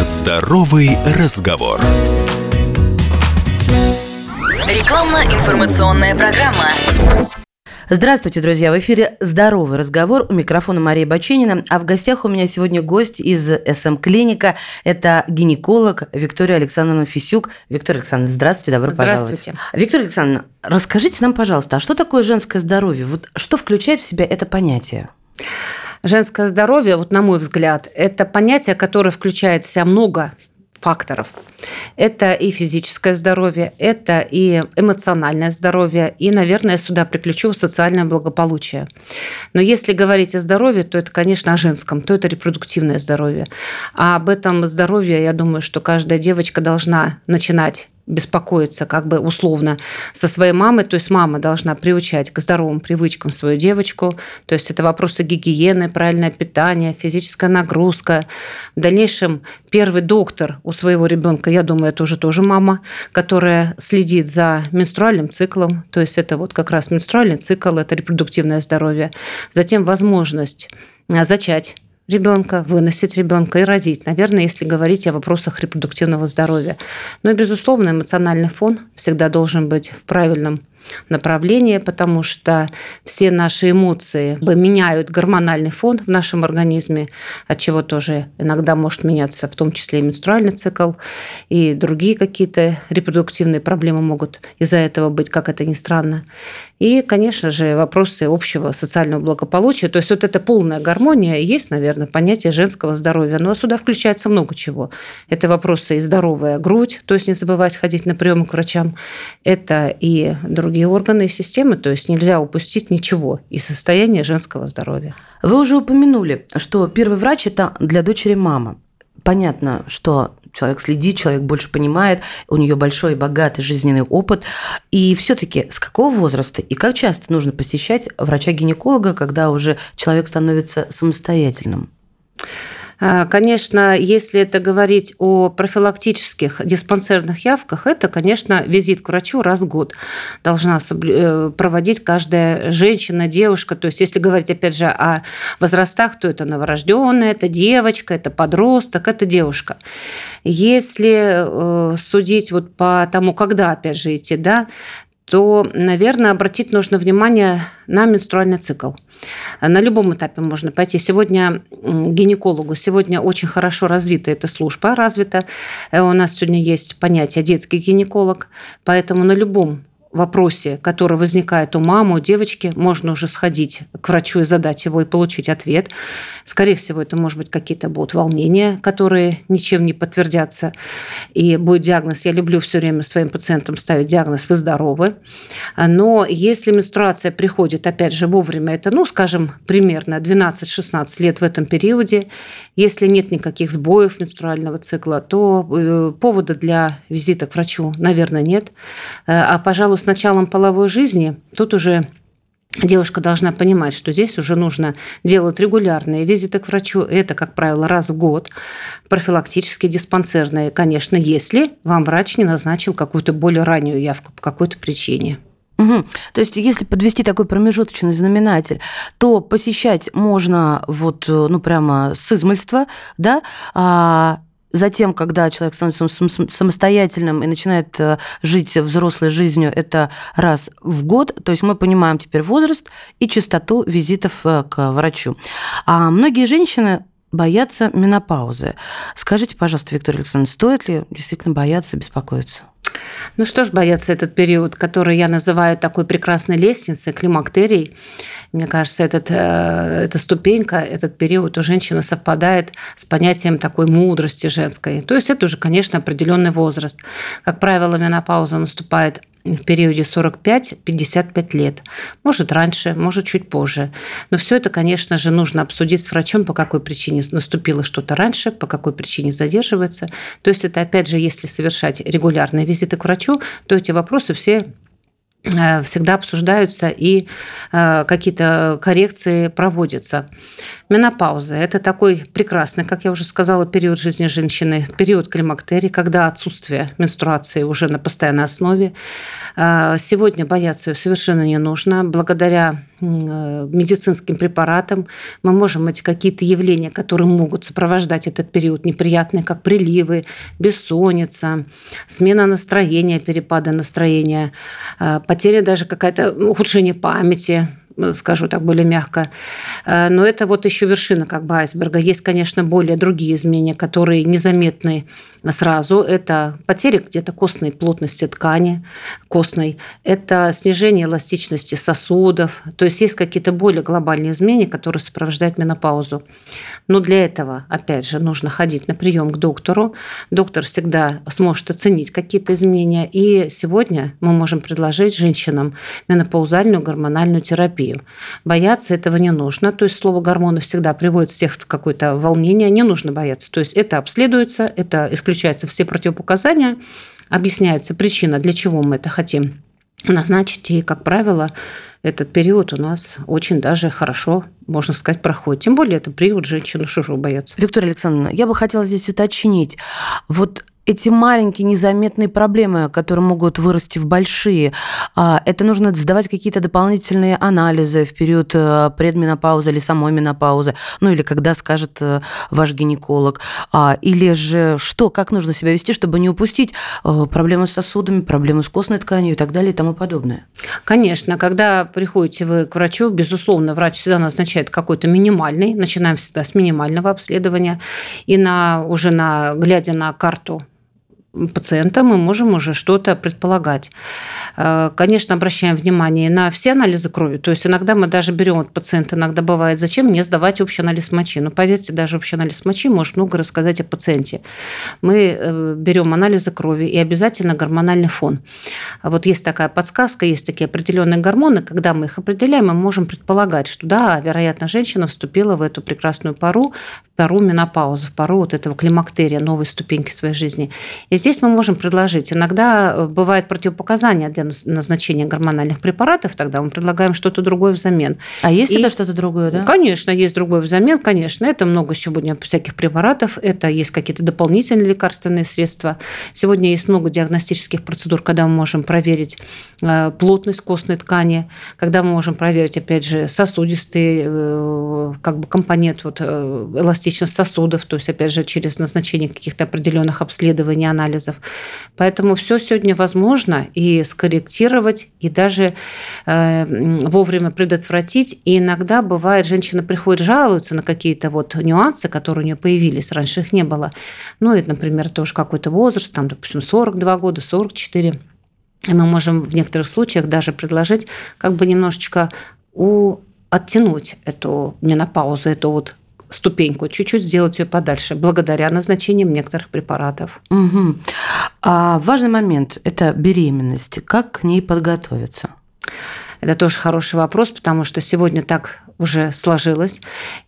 Здоровый разговор. Рекламно-информационная программа. Здравствуйте, друзья! В эфире «Здоровый разговор». У микрофона Мария Баченина. А в гостях у меня сегодня гость из СМ-клиника. Это гинеколог Виктория Александровна Фисюк. Виктория Александровна, здравствуйте, добро здравствуйте. пожаловать. Виктория Александровна, расскажите нам, пожалуйста, а что такое женское здоровье? Вот что включает в себя это понятие? Женское здоровье, вот на мой взгляд, это понятие, которое включает в себя много факторов. Это и физическое здоровье, это и эмоциональное здоровье, и, наверное, сюда приключу социальное благополучие. Но если говорить о здоровье, то это, конечно, о женском, то это репродуктивное здоровье. А об этом здоровье, я думаю, что каждая девочка должна начинать беспокоиться как бы условно со своей мамой, то есть мама должна приучать к здоровым привычкам свою девочку, то есть это вопросы гигиены, правильное питание, физическая нагрузка. В дальнейшем первый доктор у своего ребенка, я думаю, это уже тоже мама, которая следит за менструальным циклом, то есть это вот как раз менструальный цикл, это репродуктивное здоровье. Затем возможность зачать ребенка, выносить ребенка и родить. Наверное, если говорить о вопросах репродуктивного здоровья. Но, безусловно, эмоциональный фон всегда должен быть в правильном направление, потому что все наши эмоции меняют гормональный фон в нашем организме, от чего тоже иногда может меняться в том числе и менструальный цикл, и другие какие-то репродуктивные проблемы могут из-за этого быть, как это ни странно. И, конечно же, вопросы общего социального благополучия. То есть вот эта полная гармония есть, наверное, понятие женского здоровья. Но сюда включается много чего. Это вопросы и здоровая грудь, то есть не забывать ходить на приемы к врачам. Это и другие другие органы и системы, то есть нельзя упустить ничего из состояния женского здоровья. Вы уже упомянули, что первый врач – это для дочери мама. Понятно, что человек следит, человек больше понимает, у нее большой и богатый жизненный опыт. И все-таки с какого возраста и как часто нужно посещать врача-гинеколога, когда уже человек становится самостоятельным? А, конечно, если это говорить о профилактических диспансерных явках, это, конечно, визит к врачу раз в год должна э, проводить каждая женщина, девушка. То есть, если говорить, опять же, о возрастах, то это новорожденная, это девочка, это подросток, это девушка. Если э, судить вот по тому, когда, опять же, идти, да, то, наверное, обратить нужно внимание на менструальный цикл. На любом этапе можно пойти. Сегодня гинекологу, сегодня очень хорошо развита эта служба, развита. Э, у нас сегодня есть понятие детский гинеколог, поэтому на любом вопросе, который возникает у мамы, у девочки, можно уже сходить к врачу и задать его и получить ответ. Скорее всего, это, может быть, какие-то будут волнения, которые ничем не подтвердятся. И будет диагноз. Я люблю все время своим пациентам ставить диагноз «Вы здоровы». Но если менструация приходит, опять же, вовремя, это, ну, скажем, примерно 12-16 лет в этом периоде, если нет никаких сбоев менструального цикла, то э, повода для визита к врачу, наверное, нет. Э, а, пожалуй, с началом половой жизни тут уже Девушка должна понимать, что здесь уже нужно делать регулярные визиты к врачу. Это, как правило, раз в год. Профилактические, диспансерные, конечно, если вам врач не назначил какую-то более раннюю явку по какой-то причине. Угу. То есть, если подвести такой промежуточный знаменатель, то посещать можно вот, ну, прямо с измольства, да, а Затем, когда человек становится самостоятельным и начинает э, жить взрослой жизнью, это раз в год. То есть мы понимаем теперь возраст и частоту визитов э, к врачу. А многие женщины боятся менопаузы. Скажите, пожалуйста, Виктория Александровна, стоит ли действительно бояться, беспокоиться? Ну что ж бояться этот период, который я называю такой прекрасной лестницей, климактерий. Мне кажется, этот, э, эта ступенька, этот период у женщины совпадает с понятием такой мудрости женской. То есть это уже, конечно, определенный возраст. Как правило, менопауза наступает в периоде 45-55 лет. Может раньше, может чуть позже. Но все это, конечно же, нужно обсудить с врачом, по какой причине наступило что-то раньше, по какой причине задерживается. То есть это, опять же, если совершать регулярные визиты к врачу, то эти вопросы все всегда обсуждаются и э, какие-то коррекции проводятся. Менопауза – это такой прекрасный, как я уже сказала, период жизни женщины, период климактерии, когда отсутствие менструации уже на постоянной основе. А, сегодня бояться ее совершенно не нужно. Благодаря э, медицинским препаратам мы можем эти какие-то явления, которые могут сопровождать этот период неприятные, как приливы, бессонница, смена настроения, перепады настроения, а, потеря даже какая-то ухудшение памяти, скажу так более мягко. Э, но это вот еще вершина как бы айсберга. Есть, конечно, более другие изменения, которые незаметны сразу. Это потеря где-то костной плотности ткани, костной. Это снижение эластичности сосудов. То есть есть какие-то более глобальные изменения, которые сопровождают менопаузу. Но для этого, опять же, нужно ходить на прием к доктору. Доктор всегда сможет оценить какие-то изменения. И сегодня мы можем предложить женщинам менопаузальную гормональную терапию терапию. Бояться этого не нужно. То есть слово гормоны всегда приводит всех в какое-то волнение. Не нужно бояться. То есть это обследуется, это исключаются все противопоказания, объясняется причина, для чего мы это хотим назначить. И, как правило, этот период у нас очень даже хорошо, можно сказать, проходит. Тем более это период женщины, что же бояться. Виктория Александровна, я бы хотела здесь уточнить. Вот эти маленькие незаметные проблемы, которые могут вырасти в большие, а, это нужно сдавать какие-то дополнительные анализы в период э, предменопаузы или самой менопаузы, ну или когда скажет э, ваш гинеколог. А, или же что, как нужно себя вести, чтобы не упустить э, проблемы с сосудами, проблемы с костной тканью и так далее и тому подобное? Конечно, когда приходите вы к врачу, безусловно, врач всегда назначает какой-то минимальный, начинаем всегда с минимального обследования, и на, уже на, глядя на карту пациента мы можем уже что-то предполагать. Э, конечно, обращаем внимание на все анализы крови. То есть иногда мы даже берем от пациента, иногда бывает, зачем мне сдавать общий анализ мочи. Но поверьте, даже общий анализ мочи может много рассказать о пациенте. Мы э, берем анализы крови и обязательно гормональный фон. Вот есть такая подсказка, есть такие определенные гормоны. Когда мы их определяем, мы можем предполагать, что да, вероятно, женщина вступила в эту прекрасную пару, пару менопаузы, в пару вот этого климактерия, новой ступеньки своей жизни. И здесь мы можем предложить. Иногда э, бывает противопоказания для назначения гормональных препаратов, тогда мы предлагаем что-то другое взамен. А есть И, это что-то другое, да? Конечно, есть другое взамен, конечно. Это много сегодня всяких препаратов, это есть какие-то дополнительные лекарственные средства. Сегодня есть много диагностических процедур, когда мы можем проверить э, плотность костной ткани, когда мы можем проверить, опять же, сосудистый э, как бы компонент, вот, эластичность сосудов, то есть, опять же, через назначение каких-то определенных обследований, анализов. Поэтому все сегодня возможно и скорректировать, и даже э, вовремя предотвратить. И иногда бывает, женщина приходит, жалуется на какие-то вот нюансы, которые у нее появились, раньше их не было. Ну, это, например, тоже какой-то возраст, там, допустим, 42 года, 44. И мы можем в некоторых случаях даже предложить как бы немножечко у оттянуть эту менопаузу, эту вот ступеньку, чуть-чуть сделать ее подальше, благодаря назначениям некоторых препаратов. Угу. А важный момент – это беременность. Как к ней подготовиться? Это тоже хороший вопрос, потому что сегодня так уже сложилось,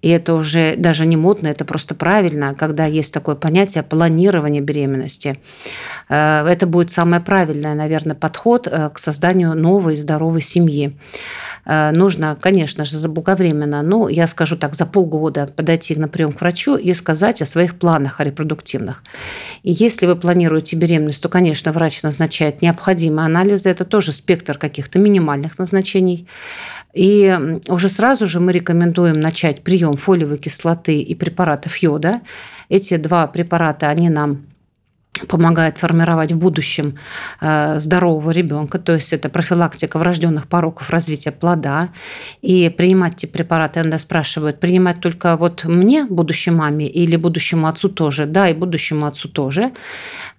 и это уже даже не модно, это просто правильно, когда есть такое понятие планирования беременности. Э, это будет самый правильный, наверное, подход э, к созданию новой здоровой семьи. Э, нужно, конечно же, заблаговременно, ну, я скажу так, за полгода подойти на прием к врачу и сказать о своих планах репродуктивных. И если вы планируете беременность, то, конечно, врач назначает необходимые анализы, это тоже спектр каких-то минимальных назначений. И уже сразу же мы рекомендуем начать прием фолиевой кислоты и препаратов йода. Эти два препарата, они нам помогает формировать в будущем э, здорового ребенка, то есть это профилактика врожденных пороков развития плода. И принимать эти препараты, иногда спрашивают, принимать только вот мне, будущей маме, или будущему отцу тоже? Да, и будущему отцу тоже.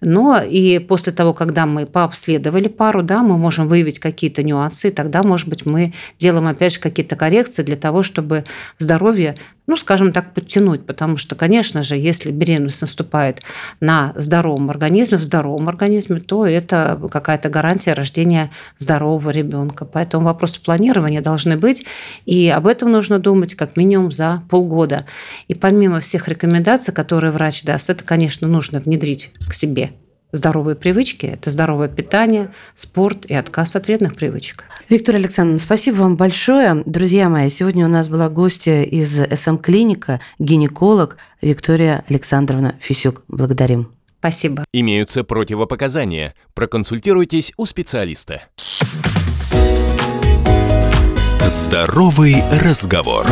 Но и после того, когда мы пообследовали пару, да, мы можем выявить какие-то нюансы, и тогда, может быть, мы делаем опять же какие-то коррекции для того, чтобы здоровье ну, скажем так, подтянуть, потому что, конечно же, если беременность наступает на здоровом организме, в здоровом организме, то это какая-то гарантия рождения здорового ребенка. Поэтому вопросы планирования должны быть, и об этом нужно думать как минимум за полгода. И помимо всех рекомендаций, которые врач даст, это, конечно, нужно внедрить к себе здоровые привычки – это здоровое питание, спорт и отказ от вредных привычек. Виктория Александровна, спасибо вам большое. Друзья мои, сегодня у нас была гостья из СМ-клиника, гинеколог Виктория Александровна Фисюк. Благодарим. Спасибо. Имеются противопоказания. Проконсультируйтесь у специалиста. Здоровый разговор.